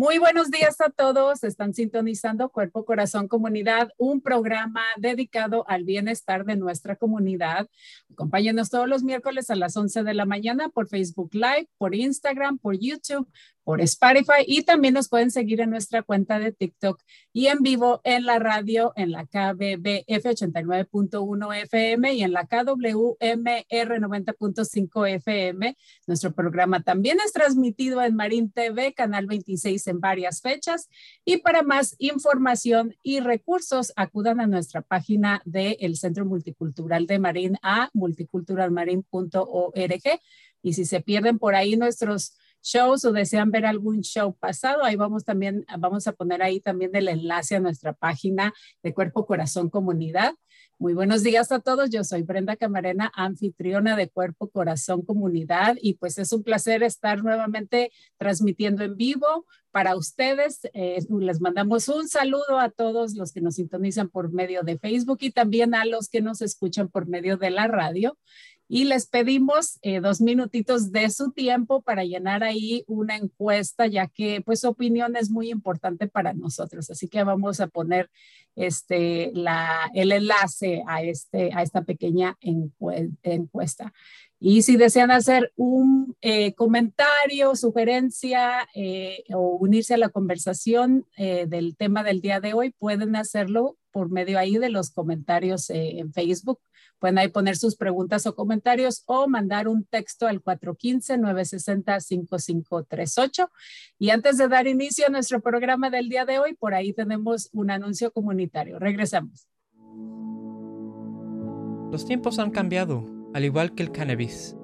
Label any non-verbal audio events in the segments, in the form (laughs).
Muy buenos días a todos. Están sintonizando Cuerpo, Corazón, Comunidad, un programa dedicado al bienestar de nuestra comunidad. Acompáñenos todos los miércoles a las 11 de la mañana por Facebook Live, por Instagram, por YouTube, por Spotify y también nos pueden seguir en nuestra cuenta de TikTok y en vivo en la radio en la KBBF 89.1 FM y en la KWMR 90.5 FM. Nuestro programa también es transmitido en Marín TV, Canal 26 en varias fechas. Y para más información y recursos, acudan a nuestra página del Centro Multicultural de Marín a multiculturalmarin.org. Y si se pierden por ahí nuestros shows o desean ver algún show pasado, ahí vamos también, vamos a poner ahí también el enlace a nuestra página de Cuerpo Corazón Comunidad. Muy buenos días a todos. Yo soy Brenda Camarena, anfitriona de Cuerpo Corazón Comunidad y pues es un placer estar nuevamente transmitiendo en vivo para ustedes. Eh, les mandamos un saludo a todos los que nos sintonizan por medio de Facebook y también a los que nos escuchan por medio de la radio y les pedimos eh, dos minutitos de su tiempo para llenar ahí una encuesta, ya que pues su opinión es muy importante para nosotros. Así que vamos a poner este, el enlace a, este, a esta pequeña encue encuesta. Y si desean hacer un eh, comentario, sugerencia eh, o unirse a la conversación del tema del día de hoy, pueden hacerlo por medio ahí de los comentarios en Facebook. Pueden ahí poner sus preguntas o comentarios o mandar un texto al 415-960-5538. Y antes de dar inicio a nuestro programa del día de hoy, por ahí tenemos un anuncio comunitario. Regresamos. Los tiempos han cambiado, al igual que el cannabis.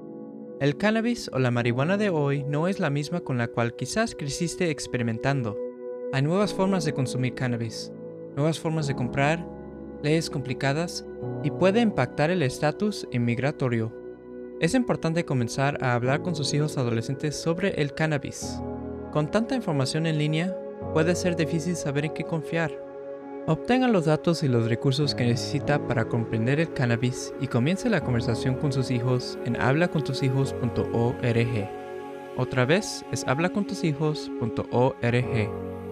El cannabis o la marihuana de hoy no es la misma con la cual quizás creciste experimentando. Hay nuevas formas de consumir cannabis, nuevas formas de comprar, leyes complicadas y puede impactar el estatus inmigratorio. Es importante comenzar a hablar con sus hijos adolescentes sobre el cannabis. Con tanta información en línea, puede ser difícil saber en qué confiar. Obtenga los datos y los recursos que necesita para comprender el cannabis y comience la conversación con sus hijos en hablacontushijos.org. Otra vez es hablacontushijos.org.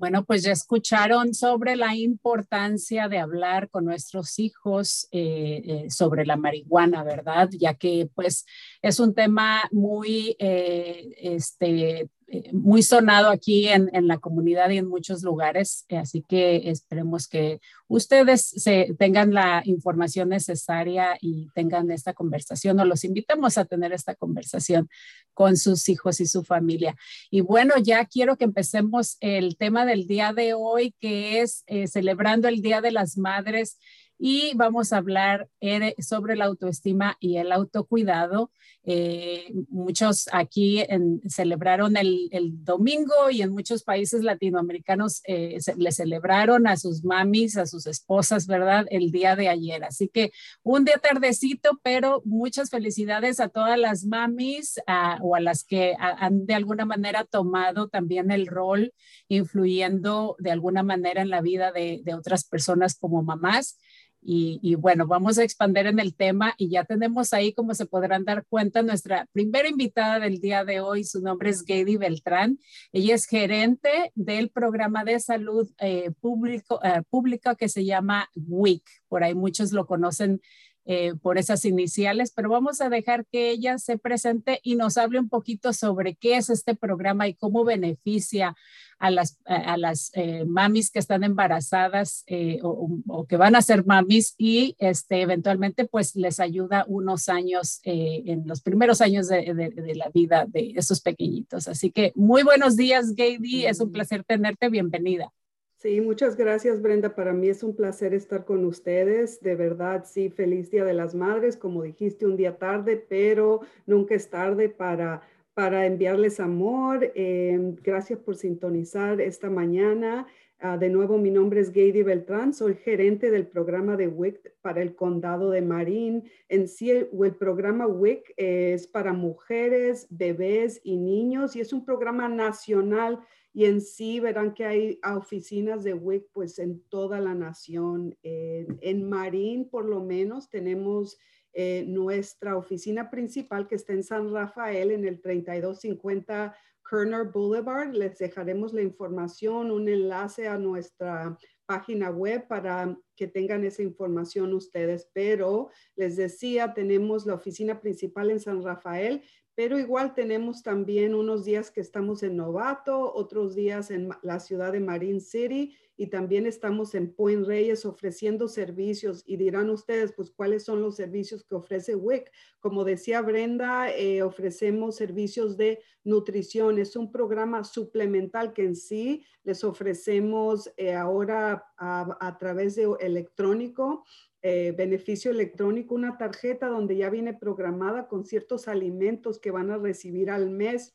Bueno, pues ya escucharon sobre la importancia de hablar con nuestros hijos eh, eh, sobre la marihuana, ¿verdad? Ya que pues es un tema muy, eh, este, muy sonado aquí en, en, la comunidad y en muchos lugares, así que esperemos que ustedes se, tengan la información necesaria y tengan esta conversación o los invitamos a tener esta conversación con sus hijos y su familia. Y bueno, ya quiero que empecemos el tema del día de hoy, que es eh, celebrando el Día de las Madres y vamos a hablar eh, sobre la autoestima y el autocuidado. Eh, muchos aquí celebraron el, domingo y en muchos países latinoamericanos eh, le celebraron a sus mamis, a sus esposas, ¿verdad? El día de ayer. Así que un día tardecito, pero muchas felicidades a todas las mamis o a las que han de alguna manera tomado también el rol, influyendo de alguna manera en la vida de, de otras personas como mamás. Y, bueno, vamos a expandir en el tema y ya tenemos ahí, como se podrán dar cuenta, nuestra primera invitada del día de hoy. Su nombre es Gady Beltrán. Ella es gerente del programa de salud eh, público, eh, pública que se llama WIC. Por ahí muchos lo conocen eh, por esas iniciales, pero vamos a dejar que ella se presente y nos hable un poquito sobre qué es este programa y cómo beneficia a las, a las eh, mamis que están embarazadas eh, o, que van a ser mamis y este, eventualmente pues les ayuda unos años en los primeros años de, de, la vida de esos pequeñitos. Así que muy buenos días, Gady. Es un placer tenerte. Bienvenida. Sí, muchas gracias Brenda. Para mí es un placer estar con ustedes. De verdad, sí, feliz Día de las Madres. Como dijiste, un día tarde, pero nunca es tarde para, para enviarles amor. Em, gracias por sintonizar esta mañana. Ah, de nuevo, mi nombre es Gady Beltrán, soy gerente del programa de WIC para el condado de Marín. En sí, el, el programa WIC es para mujeres, bebés y niños y es un programa nacional y en sí verán que hay oficinas de WIC pues en toda la nación. en Marín por lo menos tenemos eh, nuestra oficina principal que está en San Rafael en el 3250 Kerner Boulevard. Les dejaremos la información, un enlace a nuestra página web para que tengan esa información ustedes. Pero les decía, tenemos la oficina principal en San Rafael pero igual tenemos también unos días que estamos en Novato, otros días en la ciudad de Marine City y también estamos en Point Reyes ofreciendo servicios y dirán ustedes, pues, ¿cuáles son los servicios que ofrece WIC? Como decía Brenda, eh, ofrecemos servicios de nutrición. Es un programa suplemental que en sí les ofrecemos eh, ahora a, través de electrónico eh, beneficio electrónico, una tarjeta donde ya viene programada con ciertos alimentos que van a recibir al mes.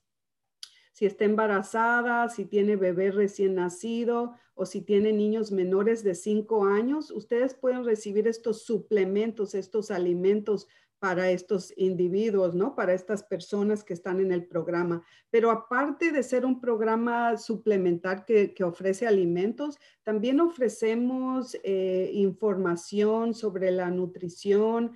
Si está embarazada, si tiene bebé recién nacido o si tiene niños menores de 5 años, ustedes pueden recibir estos suplementos, estos alimentos para estos individuos, ¿no? Para estas personas que están en el programa. Pero aparte de ser un programa suplementar que, ofrece alimentos, también ofrecemos eh, información sobre la nutrición,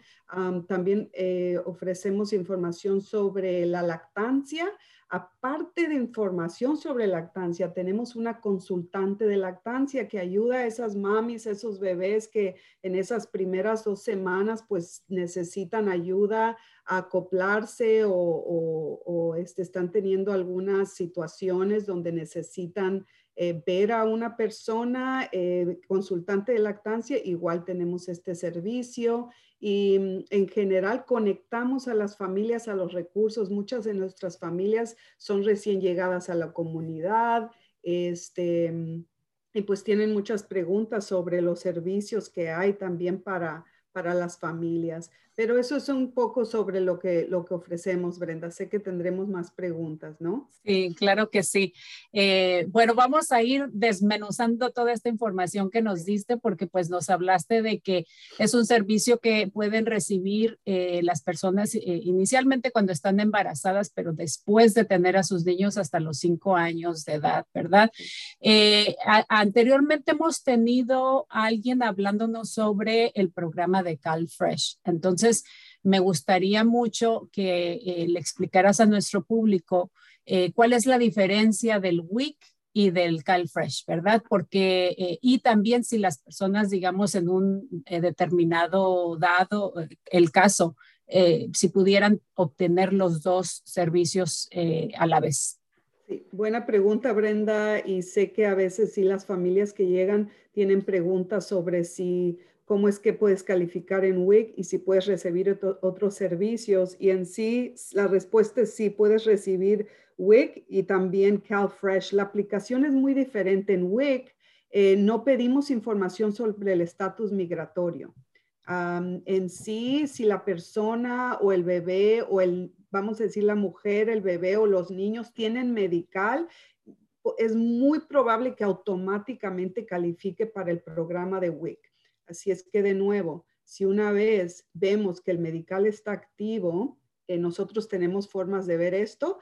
también eh, ofrecemos información sobre la lactancia Aparte de información sobre lactancia, tenemos una consultante de lactancia que ayuda a esas mamis, esos bebés que en esas primeras dos semanas pues necesitan ayuda a acoplarse o, este, están teniendo algunas situaciones donde necesitan eh, ver a una persona eh, consultante de lactancia, igual tenemos este servicio y mm, en general conectamos a las familias a los recursos. Muchas de nuestras familias son recién llegadas a la comunidad, este, mm, y pues tienen muchas preguntas sobre los servicios que hay también para, para las familias. Pero eso es un poco sobre lo que, lo que ofrecemos, Brenda. Sé que tendremos más preguntas, ¿no? Sí, claro que sí. Eh, bueno, vamos a ir desmenuzando toda esta información que nos diste porque pues nos hablaste de que es un servicio que pueden recibir eh, las personas eh, inicialmente cuando están embarazadas, pero después de tener a sus niños hasta los cinco años de edad, ¿verdad? anteriormente hemos tenido a alguien hablándonos sobre el programa de CalFresh. Entonces, me gustaría mucho que eh, le explicaras a nuestro público eh, cuál es la diferencia del WIC y del CalFresh, ¿verdad? Porque, eh, y también si las personas, digamos, en un determinado dado, el caso, si pudieran obtener los dos servicios a la vez. Sí, buena pregunta, Brenda. Y sé que a veces sí las familias que llegan tienen preguntas sobre si cómo es que puedes calificar en WIC y si puedes recibir otros servicios. Y en sí, la respuesta es sí, puedes recibir WIC y también CalFresh. La aplicación es muy diferente. En WIC eh, no pedimos información sobre el estatus migratorio. en sí, si la persona o el bebé o el, vamos a decir, la mujer, el bebé o los niños tienen medical, es muy probable que automáticamente califique para el programa de WIC. Así es que de nuevo, si una vez vemos que el medical está activo, nosotros tenemos formas de ver esto.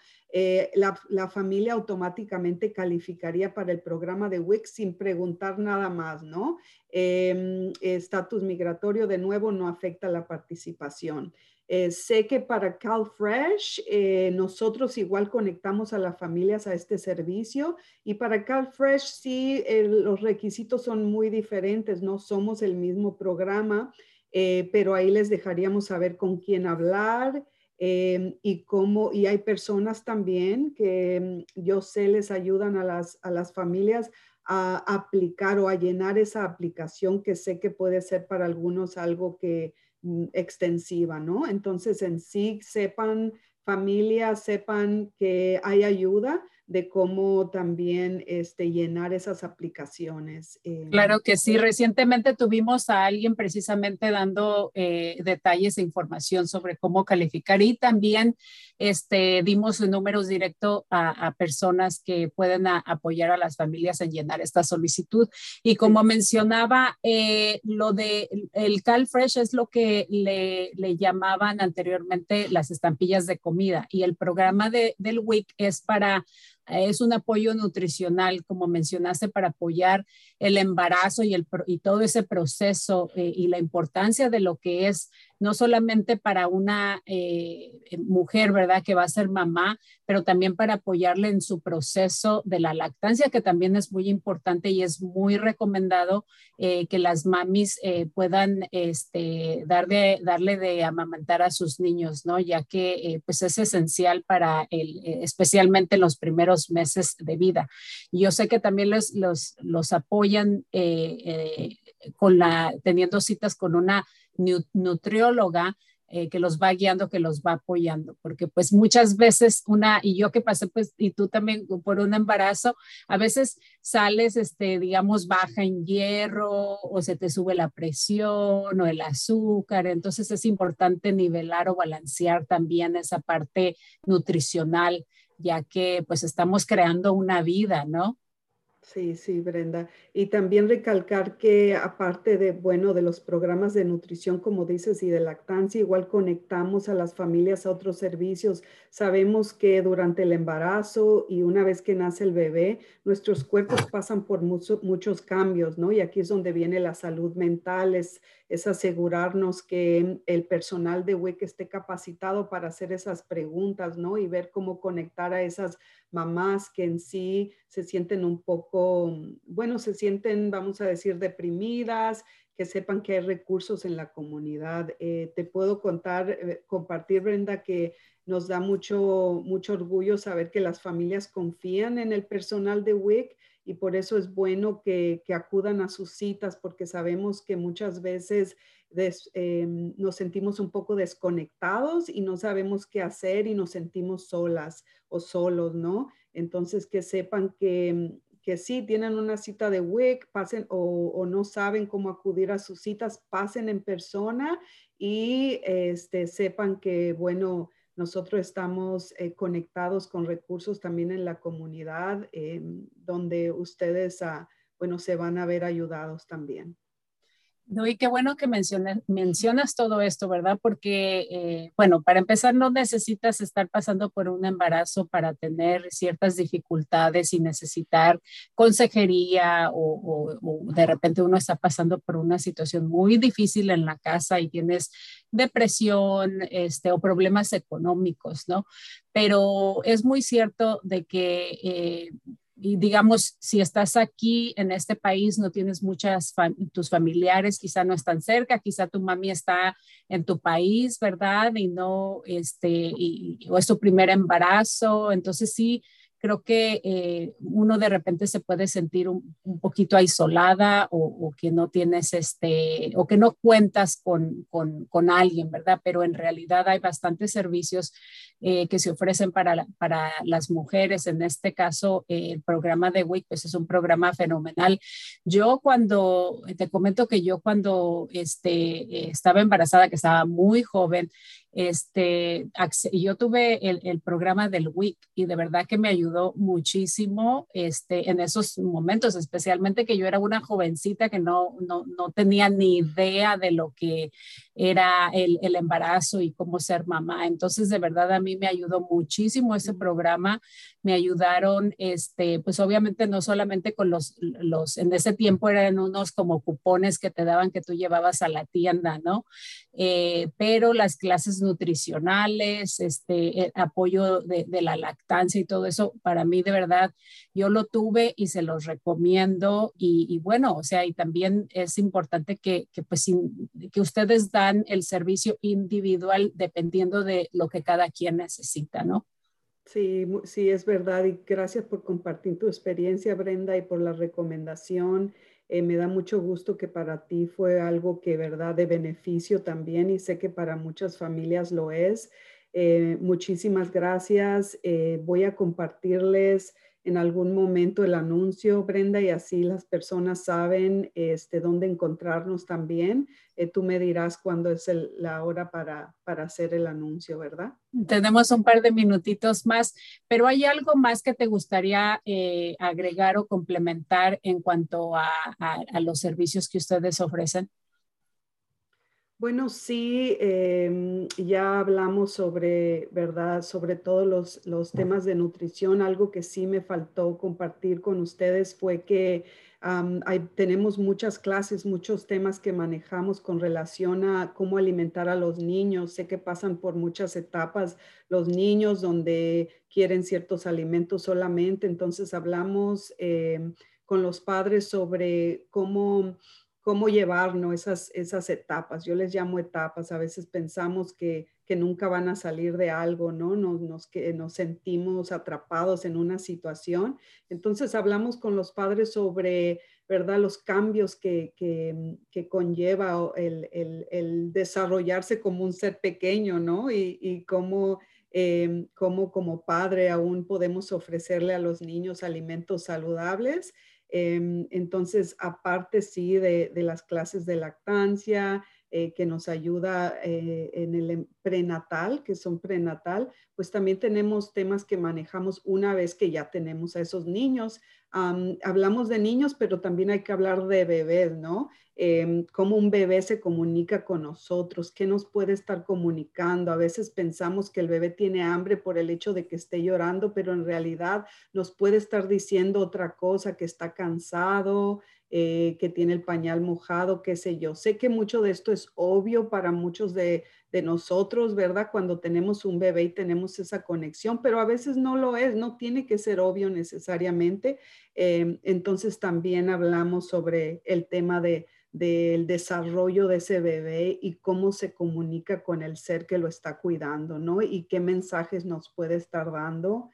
La, la, familia automáticamente calificaría para el programa de WIC sin preguntar nada más, ¿no? Em, estatus migratorio de nuevo no afecta la participación. Eh, sé que para CalFresh eh, nosotros igual conectamos a las familias a este servicio y para CalFresh sí los requisitos son muy diferentes, no somos el mismo programa, eh, pero ahí les dejaríamos saber con quién hablar y cómo, y hay personas también que mm, yo sé les ayudan a las, a las familias a aplicar o a llenar esa aplicación que sé que puede ser para algunos algo que extensiva, ¿no? Entonces, en sí, sepan familias, sepan que hay ayuda de cómo también este, llenar esas aplicaciones. Eh, claro que sí. Recientemente tuvimos a alguien precisamente dando eh, detalles e información sobre cómo calificar y también este, dimos números directos a, personas que pueden apoyar a las familias en llenar esta solicitud. Y como mencionaba, eh, lo de el CalFresh es lo que le, le, llamaban anteriormente las estampillas de comida y el programa de, del WIC es para es un apoyo nutricional, como mencionaste, para apoyar el embarazo y, el, y todo ese proceso eh, y la importancia de lo que es no solamente para una eh, mujer, ¿verdad?, que va a ser mamá, pero también para apoyarle en su proceso de la lactancia, que también es muy importante y es muy recomendado eh, que las mamis eh, puedan este, dar de, darle de amamantar a sus niños, ¿no? Ya que pues es esencial para el, especialmente en los primeros meses de vida. Yo sé que también los, los, los apoyan con la, teniendo citas con una nutrióloga eh, que los va guiando, que los va apoyando, porque pues muchas veces una, y yo que pasé pues, y tú también por un embarazo, a veces sales, este, digamos, baja en hierro o se te sube la presión o el azúcar, entonces es importante nivelar o balancear también esa parte nutricional, ya que pues estamos creando una vida, ¿no? Sí, sí, Brenda. Y también recalcar que aparte de, bueno, de los programas de nutrición, como dices, y de lactancia, igual conectamos a las familias a otros servicios. Sabemos que durante el embarazo y una vez que nace el bebé, nuestros cuerpos pasan por muchos cambios, ¿no? Y aquí es donde viene la salud mental, es, es asegurarnos que el personal de WIC esté capacitado para hacer esas preguntas, ¿no? Y ver cómo conectar a esas mamás que en sí se sienten un poco, bueno, se sienten, vamos a decir, deprimidas, que sepan que hay recursos en la comunidad. Eh, te puedo contar, eh, compartir, Brenda, que nos da mucho, mucho orgullo saber que las familias confían en el personal de WIC y por eso es bueno que, que acudan a sus citas porque sabemos que muchas veces em, nos sentimos un poco desconectados y no sabemos qué hacer y nos sentimos solas o solos, ¿no? Entonces que sepan que, que sí tienen una cita de WIC, pasen o, no saben cómo acudir a sus citas, pasen en persona y este, sepan que, bueno, nosotros estamos eh, conectados con recursos también en la comunidad, em, donde ustedes, ah, bueno, se van a ver ayudados también. No, y qué bueno que mencionas, mencionas todo esto, ¿verdad? Porque, eh, bueno, para empezar, no necesitas estar pasando por un embarazo para tener ciertas dificultades y necesitar consejería o, de repente uno está pasando por una situación muy difícil en la casa y tienes depresión este, o problemas económicos, ¿no? Pero es muy cierto de que... Eh, y digamos, si estás aquí en este país, no tienes muchas, tus familiares quizá no están cerca, quizá tu mami está en tu país, ¿verdad? Y no, este, o es tu primer embarazo, entonces sí, creo que eh, uno de repente se puede sentir un, poquito aislada o, que no tienes este, o que no cuentas con, con, con alguien, ¿verdad? Pero en realidad hay bastantes servicios eh, que se ofrecen para, para las mujeres. En este caso, eh, el programa de WIC, pues es un programa fenomenal. Yo cuando, te comento que yo cuando este, estaba embarazada, que estaba muy joven, este, yo tuve el, programa del WIC y de verdad que me ayudó muchísimo este, en esos momentos, especialmente que yo era una jovencita que no, no, no tenía ni idea de lo que era el, el, embarazo y cómo ser mamá. Entonces, de verdad, a mí me ayudó muchísimo ese programa. Me ayudaron, este, pues obviamente no solamente con los, los, en ese tiempo eran unos como cupones que te daban que tú llevabas a la tienda, ¿no? Eh, pero las clases nutricionales, este, apoyo de, de, la lactancia y todo eso, para mí de verdad, yo lo tuve y se los recomiendo y, y bueno, o sea, y también es importante que, que pues que ustedes dan el servicio individual dependiendo de lo que cada quien necesita, ¿no? Sí, sí, es verdad. Y gracias por compartir tu experiencia, Brenda, y por la recomendación. Eh, me da mucho gusto que para ti fue algo que, verdad, de beneficio también, y sé que para muchas familias lo es. Eh, muchísimas gracias. Eh, voy a compartirles en algún momento el anuncio, Brenda, y así las personas saben este, dónde encontrarnos también. Eh, tú me dirás cuándo es la hora para, para hacer el anuncio, ¿verdad? Tenemos un par de minutitos más, pero ¿hay algo más que te gustaría eh, agregar o complementar en cuanto a, a los servicios que ustedes ofrecen? Bueno, sí, em, ya hablamos sobre, ¿verdad? Sobre todos los, los, temas de nutrición. Algo que sí me faltó compartir con ustedes fue que tenemos muchas clases, muchos temas que manejamos con relación a cómo alimentar a los niños. Sé que pasan por muchas etapas los niños donde quieren ciertos alimentos solamente. Entonces hablamos em, con los padres sobre cómo cómo llevarnos esas, esas etapas. Yo les llamo etapas. A veces pensamos que, que nunca van a salir de algo, ¿no? Nos, nos, que nos sentimos atrapados en una situación. Entonces hablamos con los padres sobre, ¿verdad? Los cambios que, que, que conlleva el, el, desarrollarse como un ser pequeño, ¿no? Y, y cómo... Eh, cómo como padre aún podemos ofrecerle a los niños alimentos saludables entonces, aparte sí de, las clases de lactancia, eh, que nos ayuda eh, en el em, prenatal, que son prenatal, pues también tenemos temas que manejamos una vez que ya tenemos a esos niños. hablamos de niños, pero también hay que hablar de bebés, ¿no? Em, cómo un bebé se comunica con nosotros, qué nos puede estar comunicando. A veces pensamos que el bebé tiene hambre por el hecho de que esté llorando, pero en realidad nos puede estar diciendo otra cosa, que está cansado, eh, que tiene el pañal mojado, qué sé yo. Sé que mucho de esto es obvio para muchos de, nosotros, ¿verdad? Cuando tenemos un bebé y tenemos esa conexión, pero a veces no lo es, no tiene que ser obvio necesariamente. Em, entonces también hablamos sobre el tema de, del desarrollo de ese bebé y cómo se comunica con el ser que lo está cuidando, ¿no? Y qué mensajes nos puede estar dando,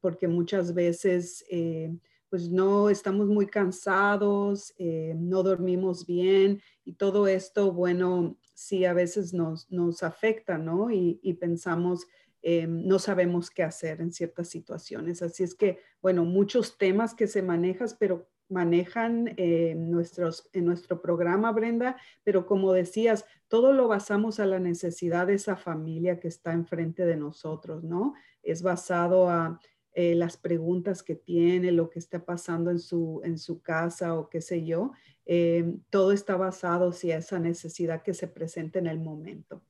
porque muchas veces... Eh, pues no estamos muy cansados, eh, no dormimos bien y todo esto, bueno, sí a veces nos, nos afecta, ¿no? Y, pensamos, eh, no sabemos qué hacer en ciertas situaciones. Así es que, bueno, muchos temas que se manejan, pero manejan eh, nuestros, en nuestro programa, Brenda, pero como decías, todo lo basamos a la necesidad de esa familia que está enfrente de nosotros, ¿no? Es basado a eh, las preguntas que tiene, lo que está pasando en su, en su casa o qué sé yo. Eh, todo está basado si a esa necesidad que se presenta en el momento.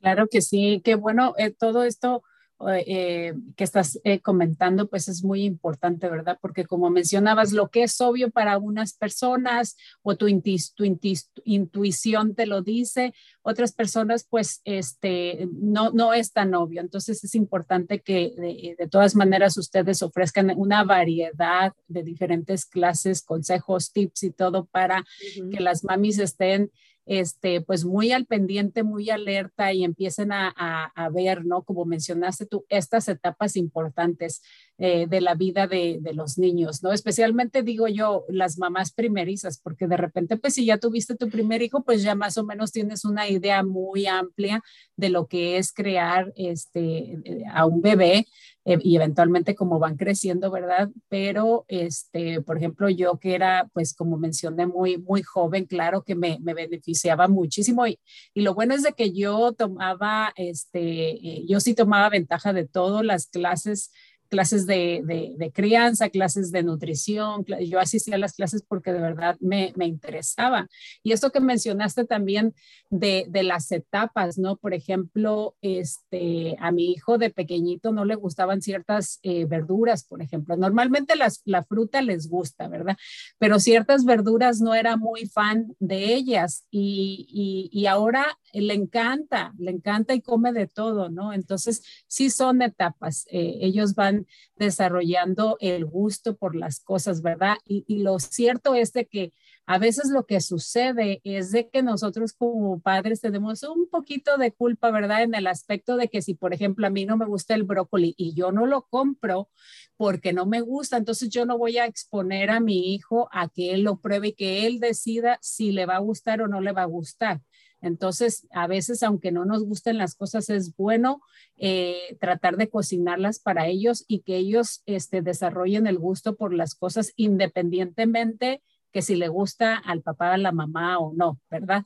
Claro que sí, qué bueno, todo esto eh, que estás eh, comentando, pues es muy importante, ¿verdad? Porque como mencionabas, lo que es obvio para unas personas o tu, intuición te lo dice, otras personas pues este, no, no es tan obvio. Entonces es importante que de, todas maneras ustedes ofrezcan una variedad de diferentes clases, consejos, tips y todo para que las mamis estén este, pues muy al pendiente, muy alerta y empiecen a, a, ver, ¿no? Como mencionaste tú, estas etapas importantes. eh, de la vida de, de, los niños, ¿no? Especialmente digo yo, las mamás primerizas, porque de repente, pues si ya tuviste tu primer hijo, pues ya más o menos tienes una idea muy amplia de lo que es crear este, a un bebé eh, y eventualmente como van creciendo, ¿verdad? Pero, este, por ejemplo, yo que era, pues como mencioné, muy, muy joven, claro que me, me beneficiaba muchísimo y, y, lo bueno es de que yo tomaba, este, eh, yo sí tomaba ventaja de todas las clases clases de, crianza, clases de nutrición. Yo asistía a las clases porque de verdad me, interesaba. Y esto que mencionaste también de, las etapas, ¿no? Por ejemplo, este, a mi hijo de pequeñito no le gustaban ciertas eh, verduras, por ejemplo. Normalmente las, la fruta les gusta, ¿verdad? Pero ciertas verduras no era muy fan de ellas y, y ahora le encanta, le encanta y come de todo, ¿no? Entonces, sí son etapas. Eh, ellos van desarrollando el gusto por las cosas, ¿verdad? Y, y, lo cierto es de que a veces lo que sucede es de que nosotros como padres tenemos un poquito de culpa, ¿verdad? En el aspecto de que si, por ejemplo, a mí no me gusta el brócoli y yo no lo compro porque no me gusta, entonces yo no voy a exponer a mi hijo a que él lo pruebe y que él decida si le va a gustar o no le va a gustar. Entonces, a veces, aunque no nos gusten las cosas, es bueno eh, tratar de cocinarlas para ellos y que ellos este, desarrollen el gusto por las cosas independientemente que si le gusta al papá, a la mamá o no, ¿verdad?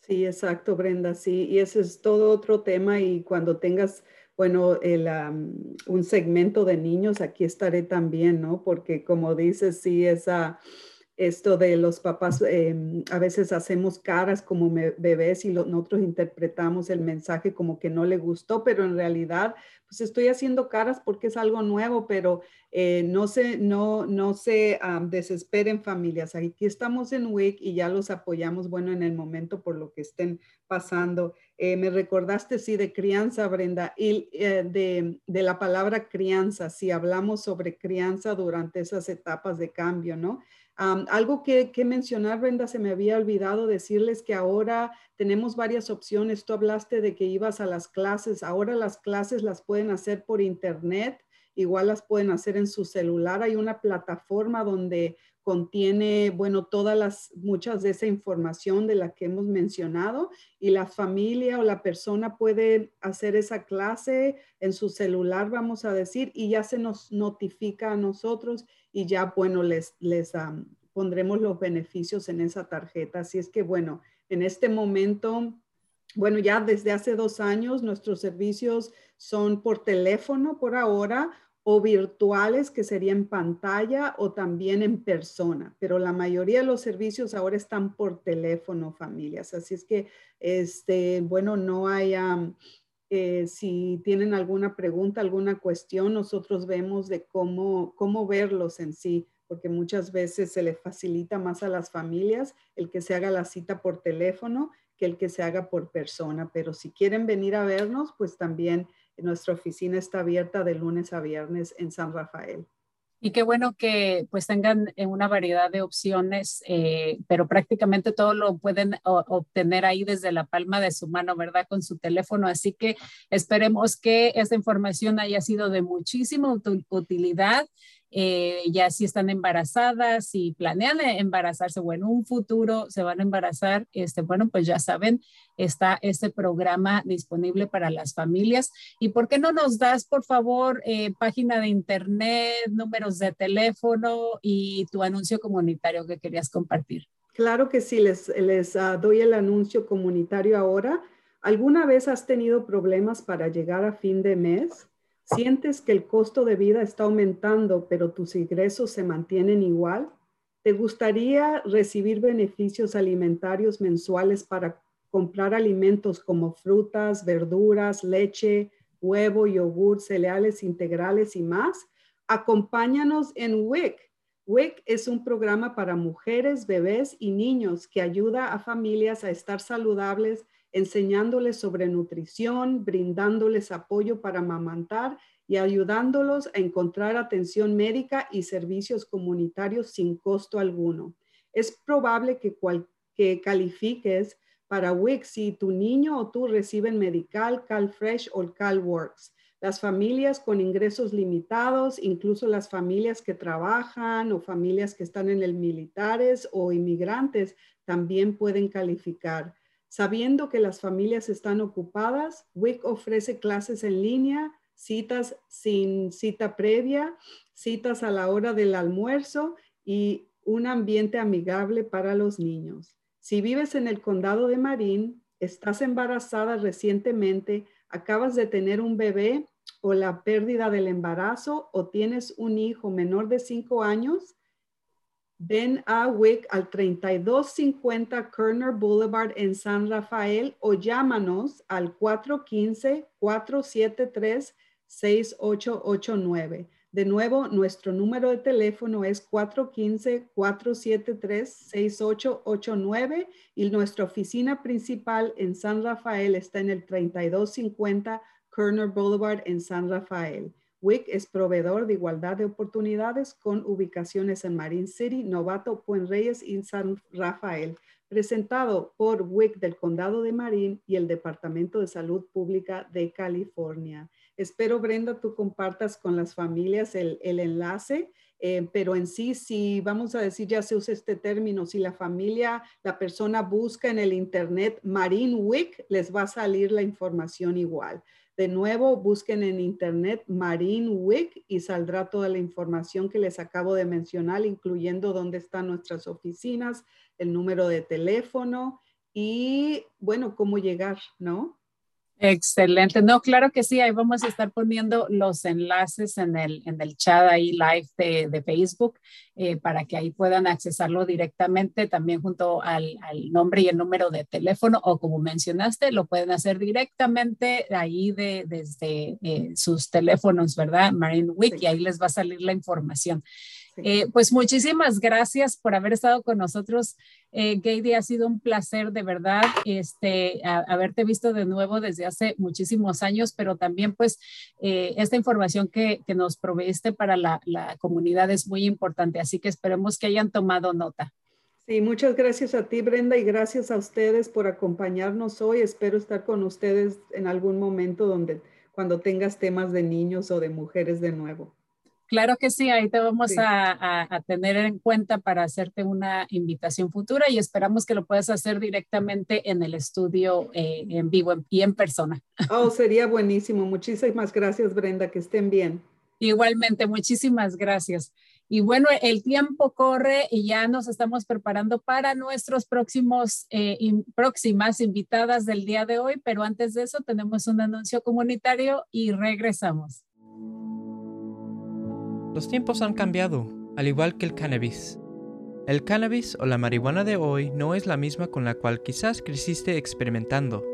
Sí, exacto, Brenda, sí. Y ese es todo otro tema y cuando tengas, bueno, el, un segmento de niños, aquí estaré también, ¿no? Porque como dices, sí, esa esto de los papás, em, a veces hacemos caras como bebés y nosotros interpretamos el mensaje como que no le gustó, pero en realidad, pues estoy haciendo caras porque es algo nuevo, pero eh, no se, no, no se desesperen familias. Aquí estamos en WIC y ya los apoyamos, bueno, en el momento por lo que estén pasando. Eh, me recordaste, sí, de crianza, Brenda, y eh, de, de la palabra crianza, si hablamos sobre crianza durante esas etapas de cambio, ¿no? Algo que, que, mencionar, Brenda, se me había olvidado decirles que ahora tenemos varias opciones. Tú hablaste de que ibas a las clases. Ahora las clases las pueden hacer por internet, igual las pueden hacer en su celular. Hay una plataforma donde contiene, bueno, todas las, muchas de esa información de la que hemos mencionado y la familia o la persona puede hacer esa clase en su celular, vamos a decir, y ya se nos notifica a nosotros y ya, bueno, les, les pondremos los beneficios en esa tarjeta. Así es que, bueno, en este momento, bueno, ya desde hace dos años nuestros servicios son por teléfono por ahora o virtuales que sería en pantalla o también en persona, pero la mayoría de los servicios ahora están por teléfono, familias. Así es que, este, bueno, no hay, eh, si tienen alguna pregunta, alguna cuestión, nosotros vemos de cómo, cómo verlos en sí, porque muchas veces se le facilita más a las familias el que se haga la cita por teléfono que el que se haga por persona. Pero si quieren venir a vernos, pues también nuestra oficina está abierta de lunes a viernes en San Rafael. Y qué bueno que pues tengan eh, una variedad de opciones, eh, pero prácticamente todo lo pueden obtener ahí desde la palma de su mano, ¿verdad? Con su teléfono. Así que esperemos que esta información haya sido de muchísima utilidad eh, ya si están embarazadas, si planean embarazarse o en un futuro se van a embarazar, este, bueno, pues ya saben, está este programa disponible para las familias. ¿Y por qué no nos das, por favor, eh, página de internet, números de teléfono y tu anuncio comunitario que querías compartir? Claro que sí, les, les uh, doy el anuncio comunitario ahora. ¿Alguna vez has tenido problemas para llegar a fin de mes? ¿Sientes que el costo de vida está aumentando, pero tus ingresos se mantienen igual? ¿Te gustaría recibir beneficios alimentarios mensuales para comprar alimentos como frutas, verduras, leche, huevo, yogur, cereales integrales y más? Acompáñanos en WIC. WIC es un programa para mujeres, bebés y niños que ayuda a familias a estar saludables enseñándoles sobre nutrición, brindándoles apoyo para amamantar y ayudándolos a encontrar atención médica y servicios comunitarios sin costo alguno. Es probable que, que califiques para WIC si tu niño o tú reciben Medical, CalFresh o CalWorks. Las familias con ingresos limitados, incluso las familias que trabajan o familias que están en el militares o inmigrantes, también pueden calificar. Sabiendo que las familias están ocupadas, WIC ofrece clases en línea, citas sin cita previa, citas a la hora del almuerzo y un ambiente amigable para los niños. Si vives en el condado de Marín, estás embarazada recientemente, acabas de tener un bebé o la pérdida del embarazo o tienes un hijo menor de 5 años, ven a WIC al 3250 Kerner Boulevard en San Rafael o llámanos al 415-473-6889. De nuevo, nuestro número de teléfono es 415-473-6889 y nuestra oficina principal en San Rafael está en el 3250 Kerner Boulevard en San Rafael. WIC es proveedor de igualdad de oportunidades con ubicaciones en Marine City, Novato, Puente Reyes y San Rafael. Presentado por WIC del Condado de Marín y el Departamento de Salud Pública de California. Espero, Brenda, tú compartas con las familias el, enlace, eh, pero en sí, si vamos a decir, ya se usa este término, si la familia, la persona busca en el Internet Marine Week, les va a salir la información igual. De nuevo, busquen en Internet Marine Week y saldrá toda la información que les acabo de mencionar, incluyendo dónde están nuestras oficinas, el número de teléfono y, bueno, cómo llegar, ¿no? Excelente. No, claro que sí. Ahí vamos a estar poniendo los enlaces en el, en el chat ahí live de, de Facebook eh, para que ahí puedan accesarlo directamente también junto al, al, nombre y el número de teléfono o como mencionaste, lo pueden hacer directamente ahí de, desde eh, sus teléfonos, ¿verdad? Marine Week y ahí les va a salir la información. Eh, pues muchísimas gracias por haber estado con nosotros, eh, Gady. Ha sido un placer de verdad este, haberte visto de nuevo desde hace muchísimos años, pero también pues eh, esta información que, que, nos proveiste para la, la comunidad es muy importante, así que esperemos que hayan tomado nota. Sí, muchas gracias a ti, Brenda, y gracias a ustedes por acompañarnos hoy. Espero estar con ustedes en algún momento donde cuando tengas temas de niños o de mujeres de nuevo. Claro que sí, ahí te vamos a, tener en cuenta para hacerte una invitación futura y esperamos que lo puedas hacer directamente en el estudio eh, en vivo y en persona. Oh, sería buenísimo. Muchísimas gracias, Brenda. Que estén bien. Igualmente, muchísimas gracias. Y bueno, el tiempo corre y ya nos estamos preparando para nuestros próximos, eh, próximas invitadas del día de hoy, pero antes de eso tenemos un anuncio comunitario y regresamos. Los tiempos han cambiado, al igual que el cannabis. El cannabis o la marihuana de hoy no es la misma con la cual quizás creciste experimentando.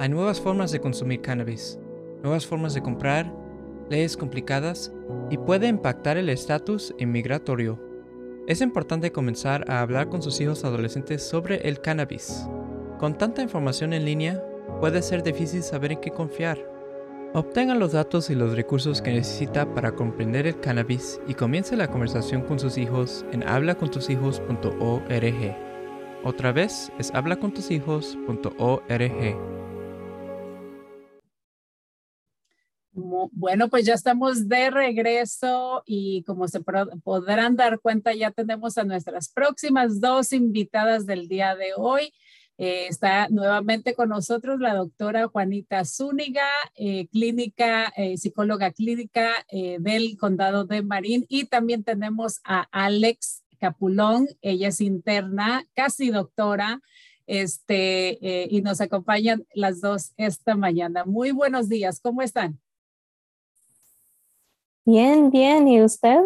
Hay nuevas formas de consumir cannabis, nuevas formas de comprar, leyes complicadas y puede impactar el estatus inmigratorio. Es importante comenzar a hablar con sus hijos adolescentes sobre el cannabis. Con tanta información en línea, puede ser difícil saber en qué confiar. Obtenga los datos y los recursos que necesita para comprender el cannabis y comience la conversación con sus hijos en hablacontushijos.org. Otra vez es hablacontushijos.org. Bueno, pues ya estamos de regreso y como se podrán dar cuenta, ya tenemos a nuestras próximas dos invitadas del día de hoy. Eh, está nuevamente con nosotros la doctora Juanita Zúñiga, eh, clínica, eh, psicóloga clínica del condado de Marín. Y también tenemos a Alex Capulón, ella es interna, casi doctora, este, y nos acompañan las dos esta mañana. Muy buenos días, ¿cómo están? Bien, bien, ¿y usted?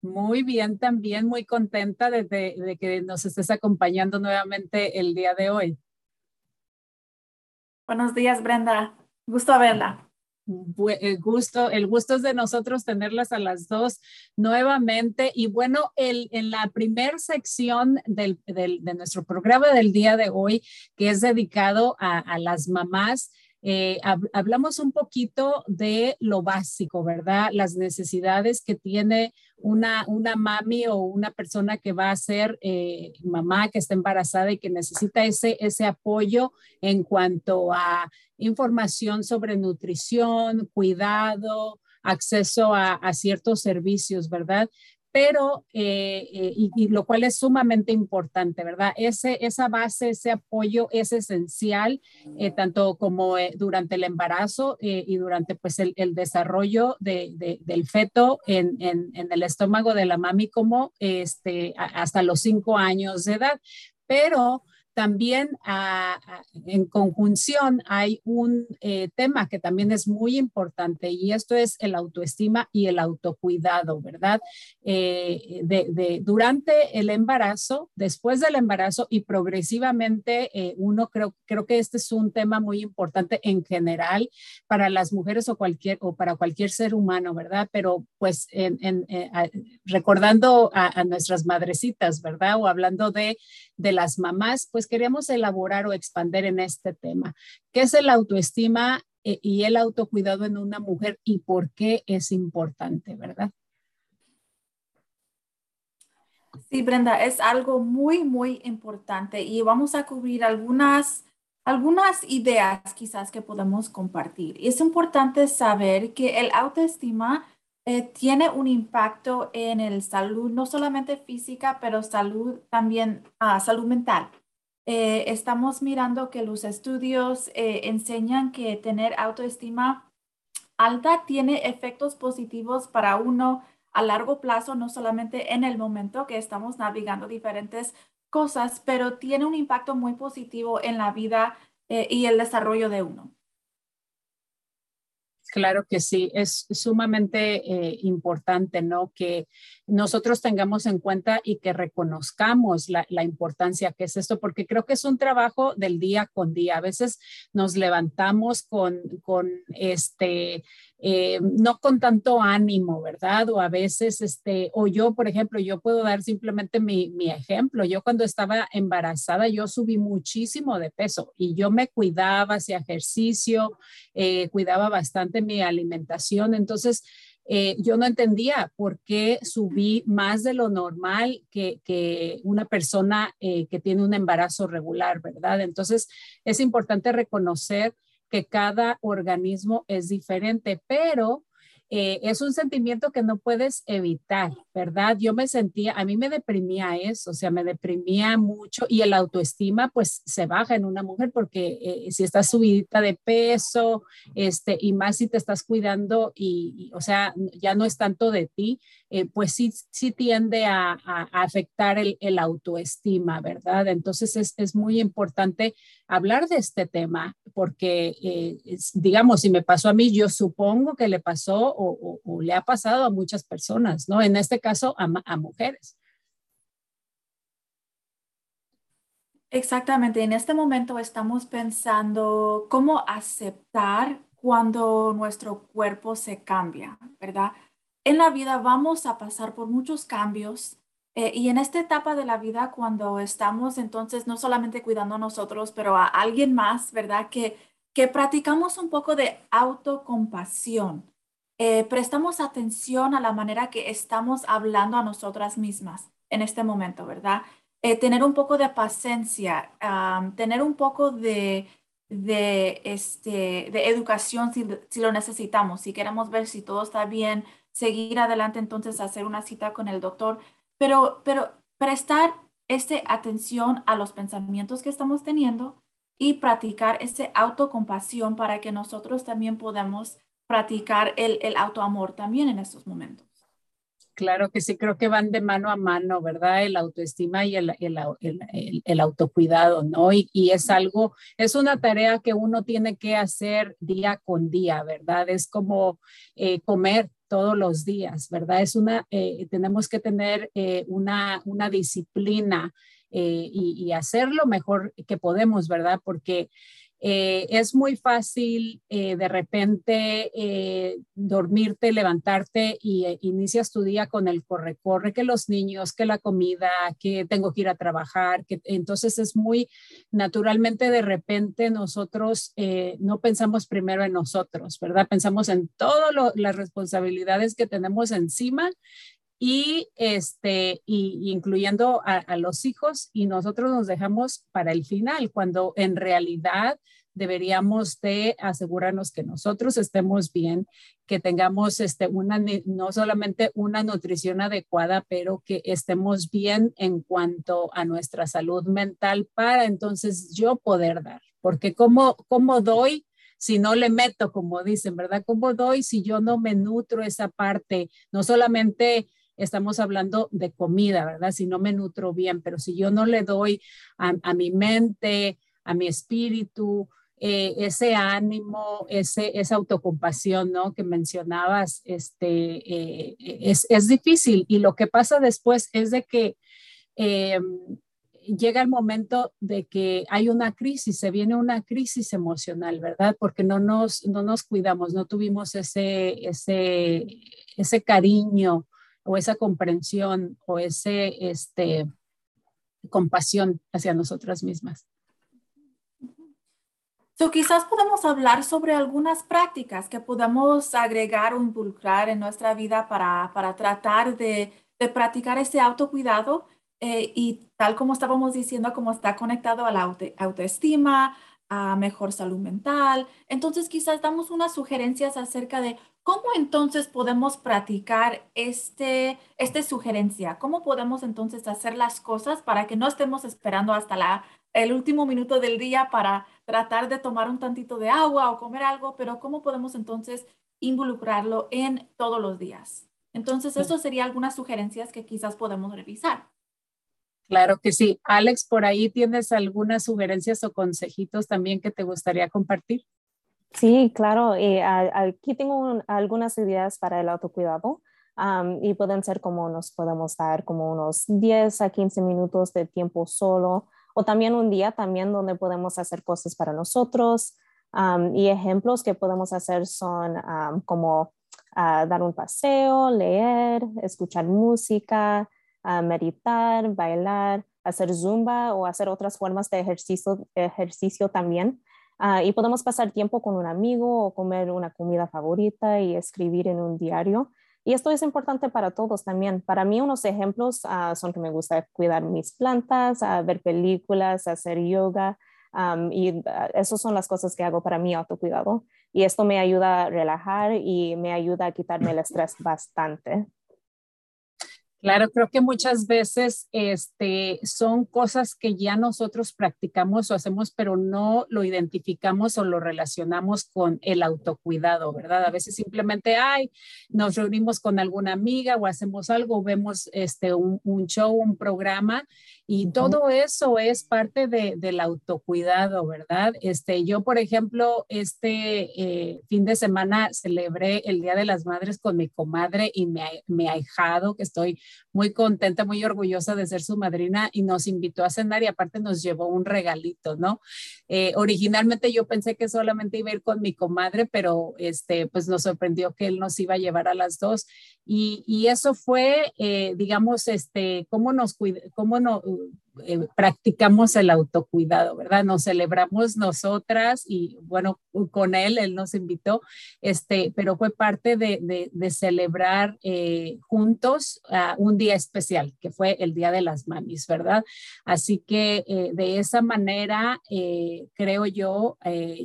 Muy bien, también muy contenta de, que nos estés acompañando nuevamente el día de hoy. Buenos días, Brenda. Gusto verla. El gusto, el gusto es de nosotros tenerlas a las dos nuevamente. Y bueno, el, en la primera sección del, de nuestro programa del día de hoy, que es dedicado a, a las mamás, eh, hablamos un poquito de lo básico, ¿verdad? Las necesidades que tiene una, una mami o una persona que va a ser eh, mamá, que está embarazada y que necesita ese, ese apoyo en cuanto a información sobre nutrición, cuidado, acceso a, a, ciertos servicios, ¿verdad? Pero, eh, eh, y, lo cual es sumamente importante, ¿verdad? Ese, esa base, ese apoyo es esencial, eh, tanto como durante el embarazo y durante pues el, desarrollo de, de, del feto en, en, en, el estómago de la mami como este, hasta los cinco años de edad. Pero también ah, ah, en conjunción hay un eh, tema que también es muy importante y esto es el autoestima y el autocuidado, ¿verdad? Eh, durante el embarazo, después del embarazo y progresivamente, eh, uno creo, creo que este es un tema muy importante en general para las mujeres o, cualquier, o para cualquier ser humano, ¿verdad? Pero pues recordando a, a nuestras madrecitas, ¿verdad? O hablando de, de las mamás, pues queremos elaborar o expander en este tema. ¿Qué es el autoestima eh, y el autocuidado en una mujer y por qué es importante, verdad? Sí, Brenda, es algo muy, muy importante y vamos a cubrir algunas, algunas ideas quizás que podemos compartir. Es importante saber que el autoestima eh, tiene un impacto en el salud, no solamente física, pero salud también, ah, salud mental. Eh, estamos mirando que los estudios eh, enseñan que tener autoestima alta tiene efectos positivos para uno a largo plazo, no solamente en el momento que estamos navegando diferentes cosas, pero tiene un impacto muy positivo en la vida eh, y el desarrollo de uno. Claro que sí, es sumamente importante, ¿no? Que nosotros tengamos en cuenta y que reconozcamos la, importancia que es esto, porque creo que es un trabajo del día con día. A veces nos levantamos con, con este, eh, no con tanto ánimo, ¿verdad? O a veces, este, o yo, por ejemplo, yo puedo dar simplemente mi, mi ejemplo. Yo cuando estaba embarazada, yo subí muchísimo de peso y yo me cuidaba, hacía ejercicio, eh, cuidaba bastante mi alimentación. Entonces, eh, yo no entendía por qué subí más de lo normal que, que una persona que tiene un embarazo regular, ¿verdad? Entonces, es importante reconocer que cada organismo es diferente, pero eh, es un sentimiento que no puedes evitar, ¿verdad? Yo me sentía, a mí me deprimía eso, o sea, me deprimía mucho y el autoestima pues se baja en una mujer porque eh, si estás subidita de peso, este, y más si te estás cuidando y, o sea, ya no es tanto de ti, eh, pues sí, sí tiende a, afectar el, el, autoestima, ¿verdad? Entonces es, es, muy importante hablar de este tema porque, eh, digamos, si me pasó a mí, yo supongo que le pasó o, o, le ha pasado a muchas personas, ¿no? En este caso, a, a mujeres. Exactamente, en este momento estamos pensando cómo aceptar cuando nuestro cuerpo se cambia, ¿verdad? en la vida vamos a pasar por muchos cambios eh, y en esta etapa de la vida cuando estamos entonces no solamente cuidando a nosotros, pero a alguien más, ¿verdad? Que, que practicamos un poco de autocompasión. Eh, prestamos atención a la manera que estamos hablando a nosotras mismas en este momento, ¿verdad? Eh, tener un poco de paciencia, tener un poco de, de, este, de educación si, si, lo necesitamos, si queremos ver si todo está bien, seguir adelante entonces hacer una cita con el doctor, pero, pero prestar esta atención a los pensamientos que estamos teniendo y practicar esa autocompasión para que nosotros también podamos practicar el, el autoamor también en estos momentos. Claro que sí, creo que van de mano a mano, ¿verdad? El autoestima y el, el, el, autocuidado, ¿no? Y, y, es algo, es una tarea que uno tiene que hacer día con día, ¿verdad? Es como eh, comer, todos los días, ¿verdad? Es una, eh, tenemos que tener eh, una, una, disciplina y, y, hacer lo mejor que podemos, ¿verdad? Porque eh, es muy fácil eh, de repente eh, dormirte, levantarte y inicias tu día con el corre-corre, que los niños, que la comida, que tengo que ir a trabajar, que entonces es muy naturalmente de repente nosotros no pensamos primero en nosotros, ¿verdad? Pensamos en todas las responsabilidades que tenemos encima y este y, incluyendo a, los hijos y nosotros nos dejamos para el final cuando en realidad deberíamos de asegurarnos que nosotros estemos bien, que tengamos este una no solamente una nutrición adecuada, pero que estemos bien en cuanto a nuestra salud mental para entonces yo poder dar, porque cómo cómo doy si no le meto, como dicen, ¿verdad? ¿Cómo doy si yo no me nutro esa parte? No solamente estamos hablando de comida, ¿verdad? Si no me nutro bien, pero si yo no le doy a, mi mente, a mi espíritu, eh, ese ánimo, ese, esa autocompasión, ¿no? Que mencionabas, este, eh, es, es, difícil. Y lo que pasa después es de que em, llega el momento de que hay una crisis, se viene una crisis emocional, ¿verdad? Porque no nos, no nos cuidamos, no tuvimos ese, ese, ese cariño o esa comprensión o ese este, compasión hacia nosotras mismas. So, quizás podemos hablar sobre algunas prácticas que podemos agregar o involucrar en nuestra vida para, para tratar de, de, practicar ese autocuidado eh, y tal como estábamos diciendo, como está conectado a la autoestima, a mejor salud mental. Entonces, quizás damos unas sugerencias acerca de ¿Cómo entonces podemos practicar este, esta sugerencia? ¿Cómo podemos entonces hacer las cosas para que no estemos esperando hasta la, el último minuto del día para tratar de tomar un tantito de agua o comer algo? Pero ¿cómo podemos entonces involucrarlo en todos los días? Entonces, eso sería algunas sugerencias que quizás podemos revisar. Claro que sí. Alex, por ahí tienes algunas sugerencias o consejitos también que te gustaría compartir. Sí, claro. Y aquí tengo algunas ideas para el autocuidado y pueden ser como nos podemos dar como unos 10 a 15 minutos de tiempo solo o también un día también donde podemos hacer cosas para nosotros. y ejemplos que podemos hacer son como ah, dar un paseo, leer, escuchar música, ah, meditar, bailar, hacer zumba o hacer otras formas de ejercicio, ejercicio también. Ah, y podemos pasar tiempo con un amigo o comer una comida favorita y escribir en un diario. Y esto es importante para todos también. Para mí unos ejemplos ah, son que me gusta cuidar mis plantas, ah, ver películas, hacer yoga. y esas son las cosas que hago para mi autocuidado. Y esto me ayuda a relajar y me ayuda a quitarme el estrés bastante. Claro, creo que muchas veces este, son cosas que ya nosotros practicamos o hacemos, pero no lo identificamos o lo relacionamos con el autocuidado, ¿verdad? A veces simplemente, ay, nos reunimos con alguna amiga o hacemos algo, vemos este, un, show, un programa y todo eso es parte de, del autocuidado, ¿verdad? Este, yo, por ejemplo, este eh, fin de semana celebré el Día de las Madres con mi comadre y mi, mi ahijado, que estoy muy contenta, muy orgullosa de ser su madrina y nos invitó a cenar y aparte nos llevó un regalito, ¿no? Eh, originalmente yo pensé que solamente iba a ir con mi comadre, pero este, pues nos sorprendió que él nos iba a llevar a las dos y, y eso fue, eh, digamos, este, cómo nos, cómo no, eh, practicamos el autocuidado, ¿verdad? Nos celebramos nosotras y bueno, con él, él nos invitó, este, pero fue parte de, de, celebrar eh, juntos uh, un día especial, que fue el Día de las Mamis, ¿verdad? Así que eh, de esa manera, creo yo,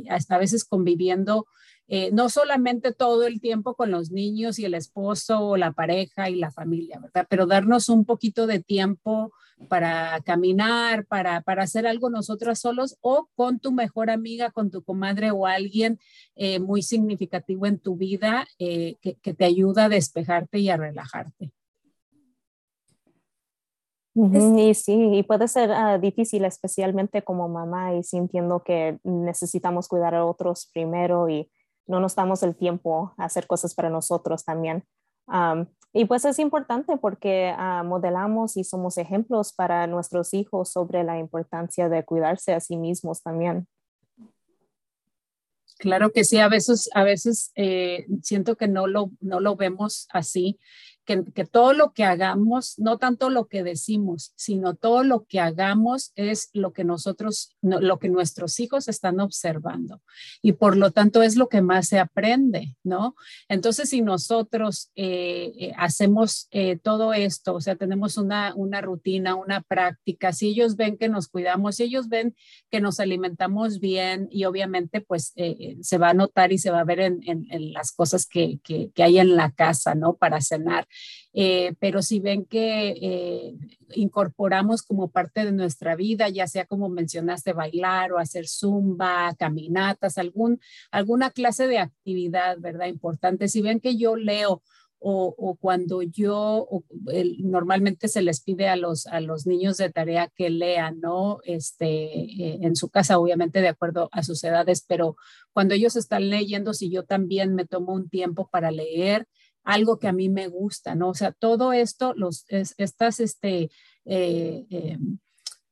hasta a veces conviviendo eh, no solamente todo el tiempo con los niños y el esposo o la pareja y la familia, ¿verdad? Pero darnos un poquito de tiempo para caminar, para, para hacer algo nosotras solos o con tu mejor amiga, con tu comadre o alguien eh, muy significativo en tu vida eh, que, te ayuda a despejarte y a relajarte. Y sí, y puede ser ah, difícil, especialmente como mamá y sintiendo que necesitamos cuidar a otros primero y no nos damos el tiempo a hacer cosas para nosotros también. y pues es importante porque ah, modelamos y somos ejemplos para nuestros hijos sobre la importancia de cuidarse a sí mismos también. Claro que sí, a veces, a veces eh, siento que no lo, no lo vemos así que, todo lo que hagamos, no tanto lo que decimos, sino todo lo que hagamos es lo que nosotros, lo que nuestros hijos están observando. Y por lo tanto es lo que más se aprende, ¿no? Entonces, si nosotros eh, eh, hacemos eh, todo esto, o sea, tenemos una, una rutina, una práctica, si ellos ven que nos cuidamos, si ellos ven que nos alimentamos bien y obviamente pues se va a notar y se va a ver en, en, las cosas que, que, que hay en la casa, ¿no? Para cenar. Eh, pero si ven que eh, incorporamos como parte de nuestra vida, ya sea como mencionaste, bailar o hacer zumba, caminatas, algún, alguna clase de actividad, ¿verdad? Importante. Si ven que yo leo o, cuando yo, normalmente se les pide a los, a los niños de tarea que lean, ¿no? Este, en su casa, obviamente de acuerdo a sus edades, pero cuando ellos están leyendo, si yo también me tomo un tiempo para leer, algo que a mí me gusta, ¿no? O sea, todo esto, los, estas este, eh, eh,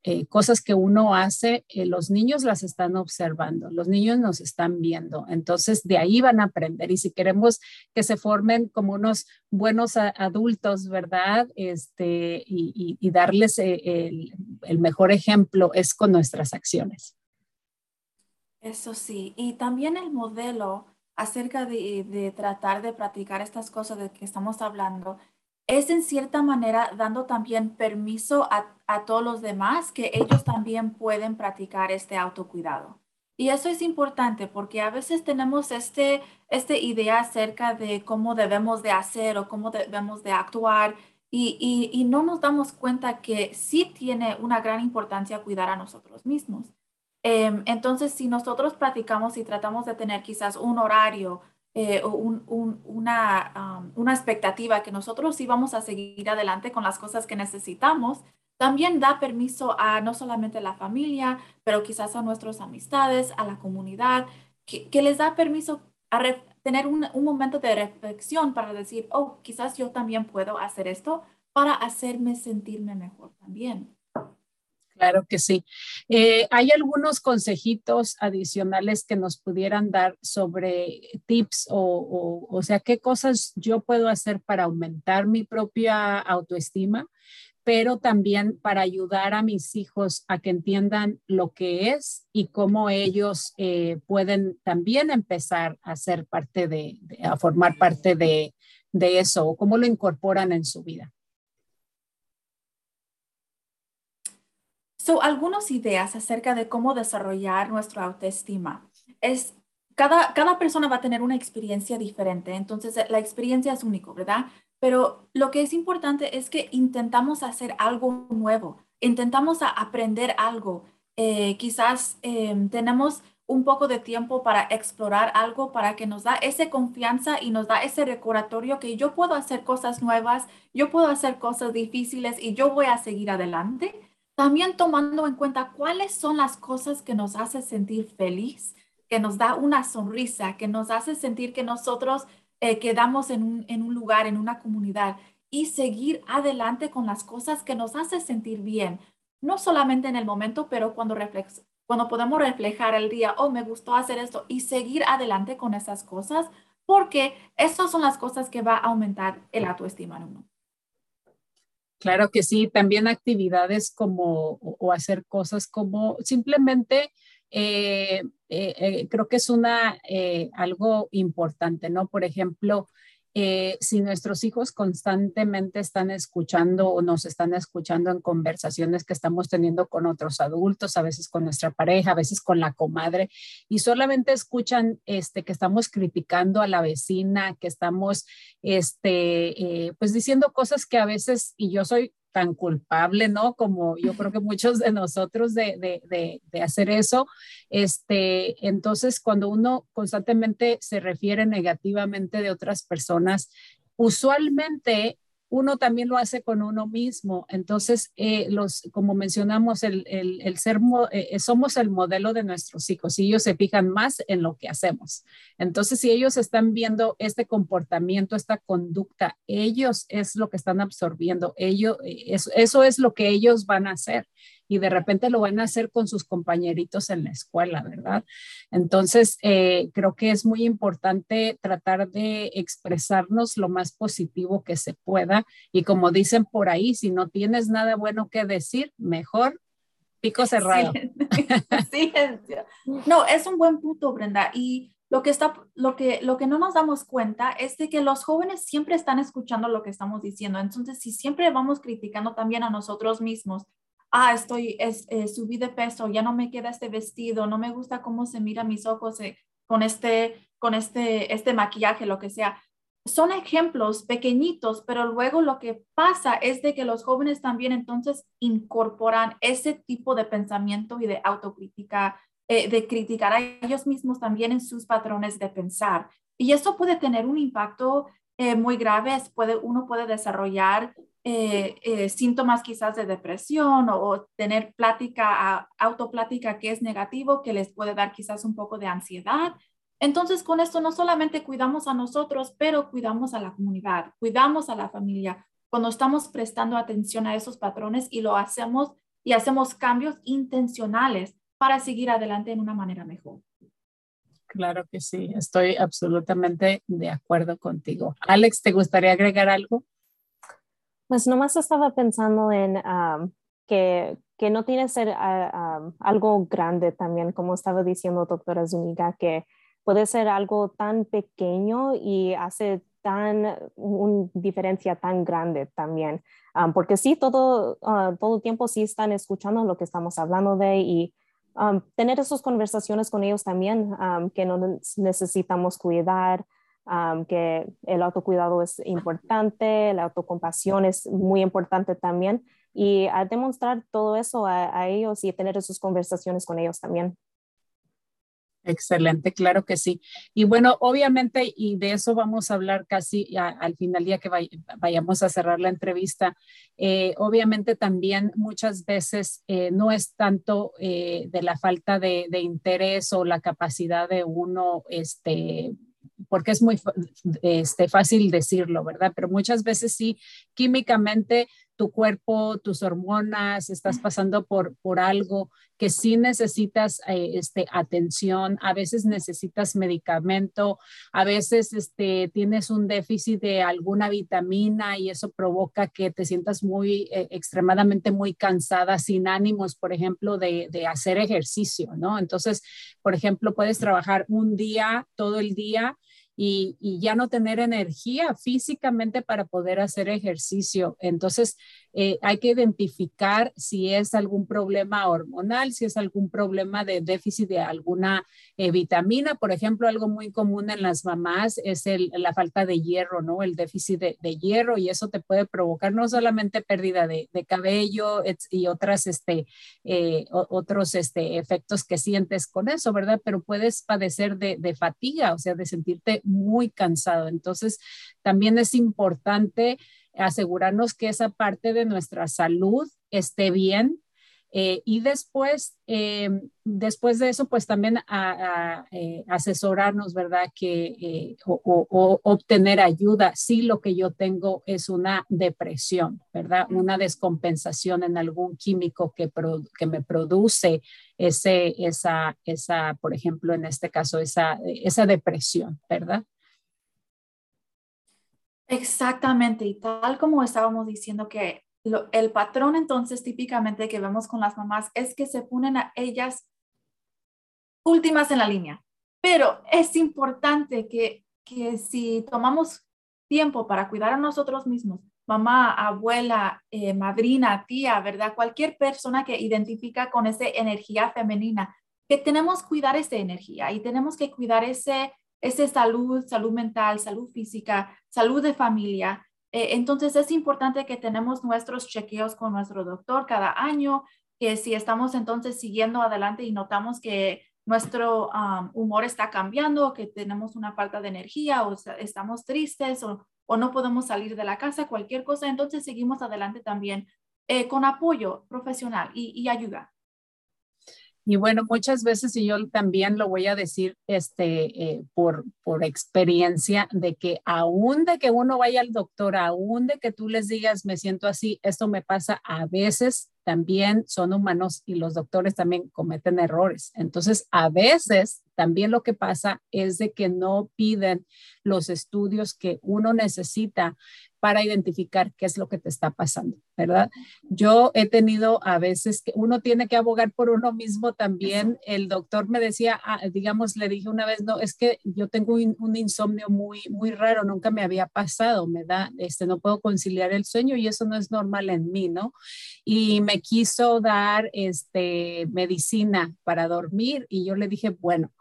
eh, cosas que uno hace, los niños las están observando, los niños nos están viendo, entonces de ahí van a aprender y si queremos que se formen como unos buenos adultos, ¿verdad? Este, y, darles el, el mejor ejemplo es con nuestras acciones. Eso sí, y también el modelo acerca de, tratar de practicar estas cosas de que estamos hablando, es en cierta manera dando también permiso a, todos los demás que ellos también pueden practicar este autocuidado. Y eso es importante porque a veces tenemos este, este idea acerca de cómo debemos de hacer o cómo debemos de actuar y, y no nos damos cuenta que sí tiene una gran importancia cuidar a nosotros mismos. Em, entonces, si nosotros practicamos y tratamos de tener quizás un horario eh, o una, una expectativa que nosotros sí vamos a seguir adelante con las cosas que necesitamos, también da permiso a no solamente la familia, pero quizás a nuestras amistades, a la comunidad, que, que les da permiso a tener un, un, momento de reflexión para decir, oh, quizás yo también puedo hacer esto para hacerme sentirme mejor también. Claro que sí. Eh, ¿Hay algunos consejitos adicionales que nos pudieran dar sobre tips o, o, sea, qué cosas yo puedo hacer para aumentar mi propia autoestima, pero también para ayudar a mis hijos a que entiendan lo que es y cómo ellos eh, pueden también empezar a ser parte de, a formar parte de, de eso o cómo lo incorporan en su vida? So, algunas ideas acerca de cómo desarrollar nuestra autoestima. Es, cada, cada persona va a tener una experiencia diferente, entonces la experiencia es único, ¿verdad? Pero lo que es importante es que intentamos hacer algo nuevo, intentamos aprender algo. Eh, quizás em, tenemos un poco de tiempo para explorar algo para que nos da esa confianza y nos da ese recordatorio que yo puedo hacer cosas nuevas, yo puedo hacer cosas difíciles y yo voy a seguir adelante también tomando en cuenta cuáles son las cosas que nos hace sentir feliz, que nos da una sonrisa, que nos hace sentir que nosotros eh, quedamos en un, lugar, en una comunidad y seguir adelante con las cosas que nos hace sentir bien, no solamente en el momento, pero cuando, cuando podemos reflejar el día, oh, me gustó hacer esto y seguir adelante con esas cosas, porque esas son las cosas que va a aumentar el autoestima en uno. Claro que sí, también actividades como o, hacer cosas como simplemente eh, eh, eh, creo que es una algo importante, ¿no? Por ejemplo, eh, si nuestros hijos constantemente están escuchando o nos están escuchando en conversaciones que estamos teniendo con otros adultos, a veces con nuestra pareja, a veces con la comadre, y solamente escuchan este, que estamos criticando a la vecina, que estamos este, eh, pues diciendo cosas que a veces, y yo soy tan culpable, ¿no? Como yo creo que muchos de nosotros de, de, de, hacer eso. Este, entonces, cuando uno constantemente se refiere negativamente de otras personas, usualmente uno también lo hace con uno mismo. Entonces, eh, los, como mencionamos, el, el, ser, eh, somos el modelo de nuestros hijos y ellos se fijan más en lo que hacemos. Entonces, si ellos están viendo este comportamiento, esta conducta, ellos es lo que están absorbiendo, ellos, eh, eso es lo que ellos van a hacer. Y de repente lo van a hacer con sus compañeritos en la escuela, ¿verdad? Entonces, eh, creo que es muy importante tratar de expresarnos lo más positivo que se pueda y como dicen por ahí, si no tienes nada bueno que decir, mejor pico cerrado. (laughs) (laughs) No, es un buen punto, Brenda. Y lo que, está, lo, que, lo que no nos damos cuenta es de que los jóvenes siempre están escuchando lo que estamos diciendo. Entonces, si siempre vamos criticando también a nosotros mismos, ah, estoy, es, eh, subí de peso, ya no me queda este vestido, no me gusta cómo se mira mis ojos eh, con, este, con este, este maquillaje, lo que sea. Son ejemplos pequeñitos, pero luego lo que pasa es de que los jóvenes también entonces incorporan ese tipo de pensamiento y de autocrítica eh, de criticar a ellos mismos también en sus patrones de pensar. Y eso puede tener un impacto eh, muy grave. Puede, uno puede desarrollar eh, síntomas quizás de depresión o, tener plática, autoplática que es negativo, que les puede dar quizás un poco de ansiedad. Entonces, con esto no solamente cuidamos a nosotros, pero cuidamos a la comunidad, cuidamos a la familia, cuando estamos prestando atención a esos patrones y lo hacemos y hacemos cambios intencionales para seguir adelante en una manera mejor. Claro que sí, estoy absolutamente de acuerdo contigo. Alex, ¿te gustaría agregar algo? Pues nomás estaba pensando en que, que, no tiene que ser algo grande también, como estaba diciendo doctora Zuniga, que puede ser algo tan pequeño y hace tan una diferencia tan grande también, porque sí, todo, uh, todo el tiempo sí están escuchando lo que estamos hablando de y tener esas conversaciones con ellos también, que no necesitamos cuidar, um, que el autocuidado es importante, la autocompasión es muy importante también, y a demostrar todo eso a ellos y tener esas conversaciones con ellos también. Excelente, claro que sí. Y bueno, obviamente, y de eso vamos a hablar casi al final, día que vayamos a cerrar la entrevista, eh, obviamente también muchas veces eh, no es tanto eh, de la falta de, de, interés o la capacidad de uno, este, porque es muy este, fácil decirlo, ¿verdad? Pero muchas veces sí, químicamente tu cuerpo, tus hormonas, estás pasando por, por algo que sí necesitas eh, este, atención, a veces necesitas medicamento, a veces este, tienes un déficit de alguna vitamina y eso provoca que te sientas muy, eh, extremadamente muy cansada, sin ánimos, por ejemplo, de, de hacer ejercicio, ¿no? Entonces, por ejemplo, puedes trabajar un día, todo el día y, ya no tener energía físicamente para poder hacer ejercicio. Entonces, eh, hay que identificar si es algún problema hormonal, si es algún problema de déficit de alguna eh, vitamina. Por ejemplo, algo muy común en las mamás es la falta de hierro, ¿no? El déficit de, hierro y eso te puede provocar no solamente pérdida de, cabello y otras, este, eh, otros este, efectos que sientes con eso, ¿verdad? Pero puedes padecer de, de fatiga, o sea, de sentirte muy cansado. Entonces, también es importante asegurarnos que esa parte de nuestra salud esté bien. Eh, y después, eh, después de eso, pues también a, eh, asesorarnos, ¿verdad? Que, o, obtener ayuda si lo que yo tengo es una depresión, ¿verdad? Una descompensación en algún químico que, que me produce ese, esa, esa, por ejemplo, en este caso, esa, esa depresión, ¿verdad? Exactamente, y tal como estábamos diciendo que el patrón entonces típicamente que vemos con las mamás es que se ponen a ellas últimas en la línea, pero es importante que, que si tomamos tiempo para cuidar a nosotros mismos, mamá, abuela, eh, madrina, tía, ¿verdad? Cualquier persona que identifica con esa energía femenina, que tenemos que cuidar esa energía y tenemos que cuidar ese es salud, salud mental, salud física, salud de familia. Eh, entonces es importante que tenemos nuestros chequeos con nuestro doctor cada año, que si estamos entonces siguiendo adelante y notamos que nuestro humor está cambiando, que tenemos una falta de energía o estamos tristes o, no podemos salir de la casa, cualquier cosa, entonces seguimos adelante también eh, con apoyo profesional y ayuda. Y bueno, muchas veces, y yo también lo voy a decir este, eh, por, por experiencia, de que aún de que uno vaya al doctor, aún de que tú les digas, me siento así, esto me pasa a veces, también son humanos y los doctores también cometen errores. Entonces, a veces también lo que pasa es de que no piden los estudios que uno necesita para identificar qué es lo que te está pasando, ¿verdad? Yo he tenido a veces que uno tiene que abogar por uno mismo también. El doctor me decía, ah, digamos, le dije una vez, no, es que yo tengo un, insomnio muy, muy raro, nunca me había pasado, me da, este, no puedo conciliar el sueño y eso no es normal en mí, ¿no? Y me quiso dar, este, medicina para dormir y yo le dije, bueno,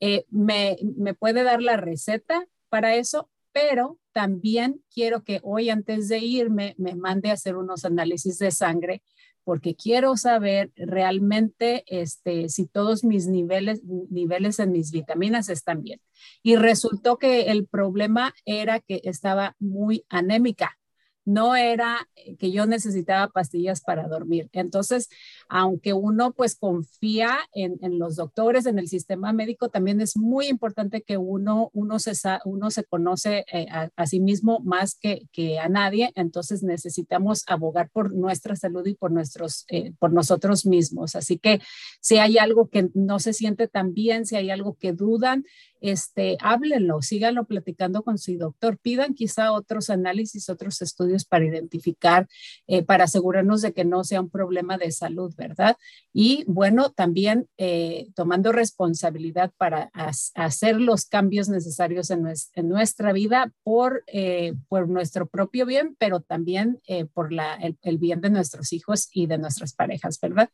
eh, me, me puede dar la receta para eso, pero también quiero que hoy antes de irme me mande a hacer unos análisis de sangre porque quiero saber realmente este, si todos mis niveles, niveles en mis vitaminas están bien. Y resultó que el problema era que estaba muy anémica no era que yo necesitaba pastillas para dormir. Entonces, aunque uno pues confía en, los doctores, en el sistema médico, también es muy importante que uno, uno, se, uno se conoce eh, a, sí mismo más que, que, a nadie. Entonces, necesitamos abogar por nuestra salud y por, nuestros, eh, por nosotros mismos. Así que si hay algo que no se siente tan bien, si hay algo que dudan, este, háblenlo, síganlo platicando con su doctor, pidan quizá otros análisis, otros estudios para identificar, eh, para asegurarnos de que no sea un problema de salud, ¿verdad? Y bueno, también eh, tomando responsabilidad para hacer los cambios necesarios en, nuestra vida por, eh, por nuestro propio bien, pero también por la, el bien de nuestros hijos y de nuestras parejas, ¿verdad?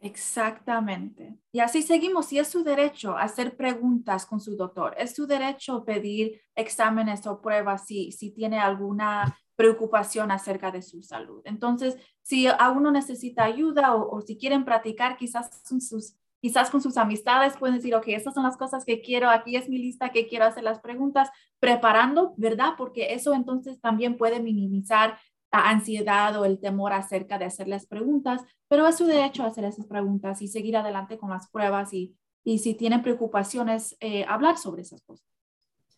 Exactamente. Y así seguimos. Y es su derecho hacer preguntas con su doctor. Es su derecho pedir exámenes o pruebas si, si tiene alguna preocupación acerca de su salud. Entonces, si a uno necesita ayuda o, si quieren practicar quizás con sus quizás con sus amistades pueden decir, ok, estas son las cosas que quiero, aquí es mi lista que quiero hacer las preguntas, preparando, ¿verdad? Porque eso entonces también puede minimizar la ansiedad o el temor acerca de hacerles preguntas, pero es su derecho hacer esas preguntas y seguir adelante con las pruebas y, y si tienen preocupaciones, eh, hablar sobre esas cosas.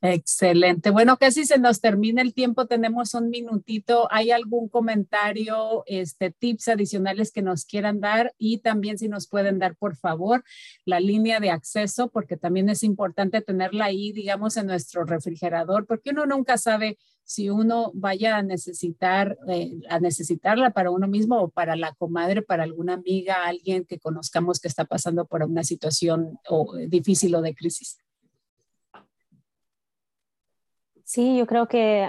Excelente. Bueno, casi se nos termina el tiempo. Tenemos un minutito. ¿Hay algún comentario, este, tips adicionales que nos quieran dar? Y también si nos pueden dar, por favor, la línea de acceso, porque también es importante tenerla ahí, digamos, en nuestro refrigerador, porque uno nunca sabe si uno vaya a necesitar, eh, a necesitarla para uno mismo o para la comadre, para alguna amiga, alguien que conozcamos que está pasando por una situación o, difícil o de crisis. Sí, yo creo que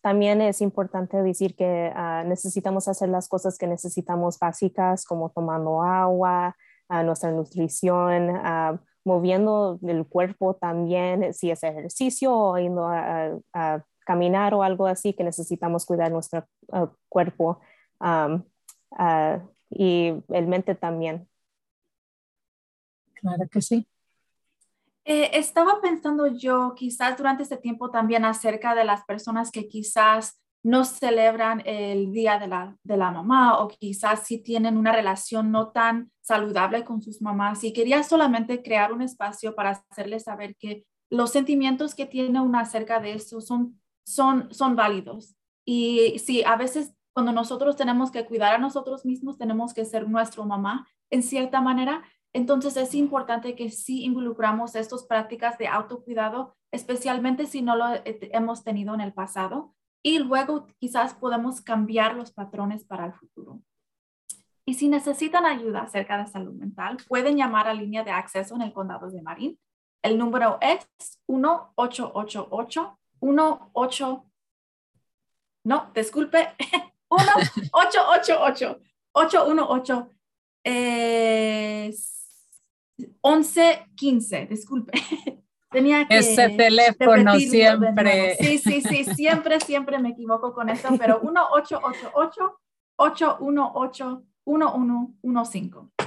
también es importante decir que ah, necesitamos hacer las cosas que necesitamos básicas, como tomando agua, ah, nuestra nutrición, ah, moviendo el cuerpo también, si es ejercicio o yendo a, caminar o algo así, que necesitamos cuidar nuestro cuerpo y el mente también. Claro que sí. Eh, estaba pensando yo quizás durante este tiempo también acerca de las personas que quizás no celebran el Día de la, de la Mamá o quizás sí tienen una relación no tan saludable con sus mamás. Y quería solamente crear un espacio para hacerles saber que los sentimientos que tiene una acerca de eso son, son, son válidos. Y sí, a veces cuando nosotros tenemos que cuidar a nosotros mismos, tenemos que ser nuestro mamá en cierta manera, entonces es importante que sí involucramos estas prácticas de autocuidado, especialmente si no lo hemos tenido en el pasado, y luego quizás podemos cambiar los patrones para el futuro. Y si necesitan ayuda acerca de salud mental, pueden llamar a línea de acceso en el condado de Marín. El número es 1888 18 no, disculpe, (laughs) 1888 818 eh, 11, 15, disculpe. (laughs) Tenía que Ese teléfono siempre. Sí, sí, sí, siempre, siempre me equivoco con eso, pero 1888 818 1115.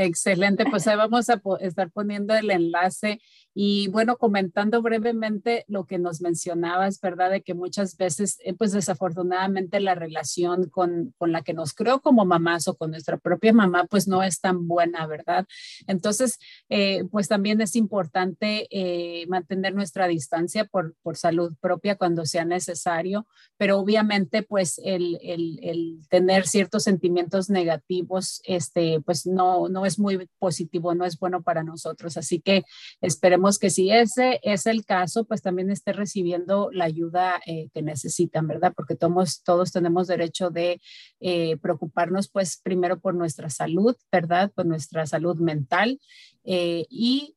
Excelente, pues ahí vamos a estar poniendo el enlace y bueno, comentando brevemente lo que nos mencionabas, ¿verdad? De que muchas veces, eh, pues desafortunadamente la relación con, con, la que nos creó como mamás o con nuestra propia mamá, pues no es tan buena, ¿verdad? Entonces, eh, pues también es importante eh, mantener nuestra distancia por, por, salud propia cuando sea necesario, pero obviamente, pues el, el, el tener ciertos sentimientos negativos, este, pues no, no es muy positivo, no es bueno para nosotros. Así que esperemos que si ese es el caso, pues también esté recibiendo la ayuda eh, que necesitan, ¿verdad? Porque todos, todos tenemos derecho de eh, preocuparnos, pues primero por nuestra salud, ¿verdad? Por nuestra salud mental eh, y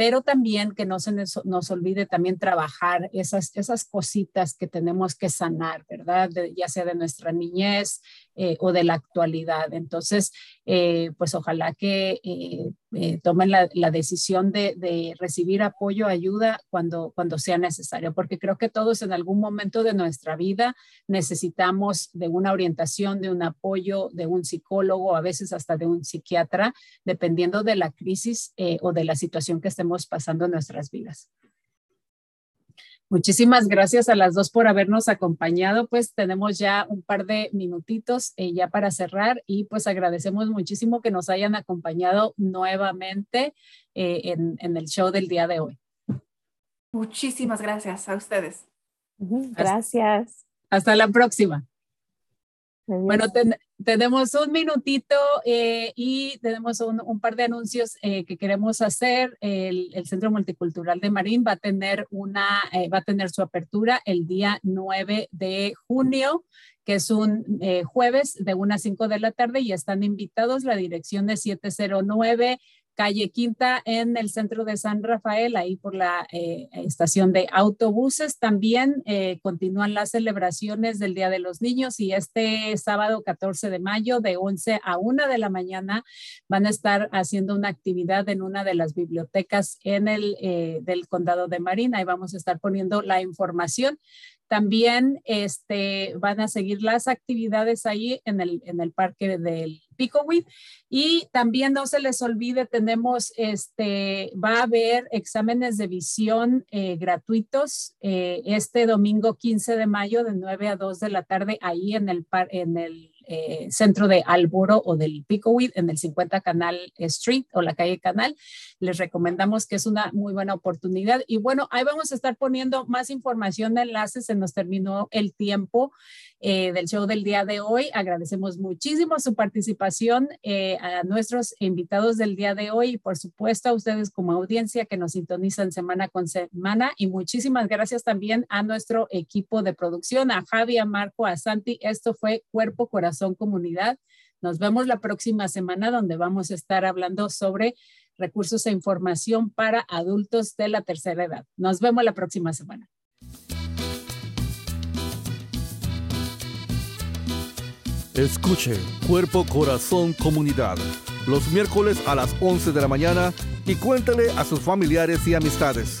pero también que no se nos, olvide también trabajar esas, esas cositas que tenemos que sanar, ¿verdad? ya sea de nuestra niñez eh, o de la actualidad. Entonces, eh, pues ojalá que eh, tomen la, la decisión de, de, recibir apoyo, ayuda cuando, cuando sea necesario, porque creo que todos en algún momento de nuestra vida necesitamos de una orientación, de un apoyo, de un psicólogo, a veces hasta de un psiquiatra, dependiendo de la crisis o de la situación que estemos pasando en nuestras vidas. Muchísimas gracias a las dos por habernos acompañado. Pues tenemos ya un par de minutitos eh, ya para cerrar y pues agradecemos muchísimo que nos hayan acompañado nuevamente eh, en, en, el show del día de hoy. Muchísimas gracias a ustedes. Gracias. hasta la próxima. Bueno, tenemos un minutito eh, y tenemos un, par de anuncios eh, que queremos hacer. El, Centro Multicultural de Marín va a tener una, eh, va a tener su apertura el día 9 de junio que es un jueves de 1 a 5 de la tarde y están invitados. La dirección de 709 calle Quinta en el centro de San Rafael, ahí por la eh, estación de autobuses. También eh, continúan las celebraciones del Día de los Niños y este sábado 14 de mayo de 11 a 1 de la mañana van a estar haciendo una actividad en una de las bibliotecas en el eh, del condado de Marina. Ahí vamos a estar poniendo la información. También este, van a seguir las actividades ahí en el, en el parque del Picoweed. Y también no se les olvide, tenemos, este, va a haber exámenes de visión eh, gratuitos eh, este domingo 15 de mayo de 9 a 2 de la tarde ahí en el, en el eh, centro de Alboro o del Picoweed en el 50 Canal Street o la calle Canal. Les recomendamos que es una muy buena oportunidad. Y bueno, ahí vamos a estar poniendo más información, enlaces. Se nos terminó el tiempo eh, del show del día de hoy. Agradecemos muchísimo su participación eh, a nuestros invitados del día de hoy y por supuesto a ustedes como audiencia que nos sintonizan semana con semana. Y muchísimas gracias también a nuestro equipo de producción, a Javi, a Marco, a Santi. Esto fue Cuerpo, Corazón son Comunidad. Nos vemos la próxima semana donde vamos a estar hablando sobre recursos e información para adultos de la tercera edad. Nos vemos la próxima semana. Escuche Cuerpo, Corazón, Comunidad los miércoles a las 11 de la mañana y cuéntale a sus familiares y amistades.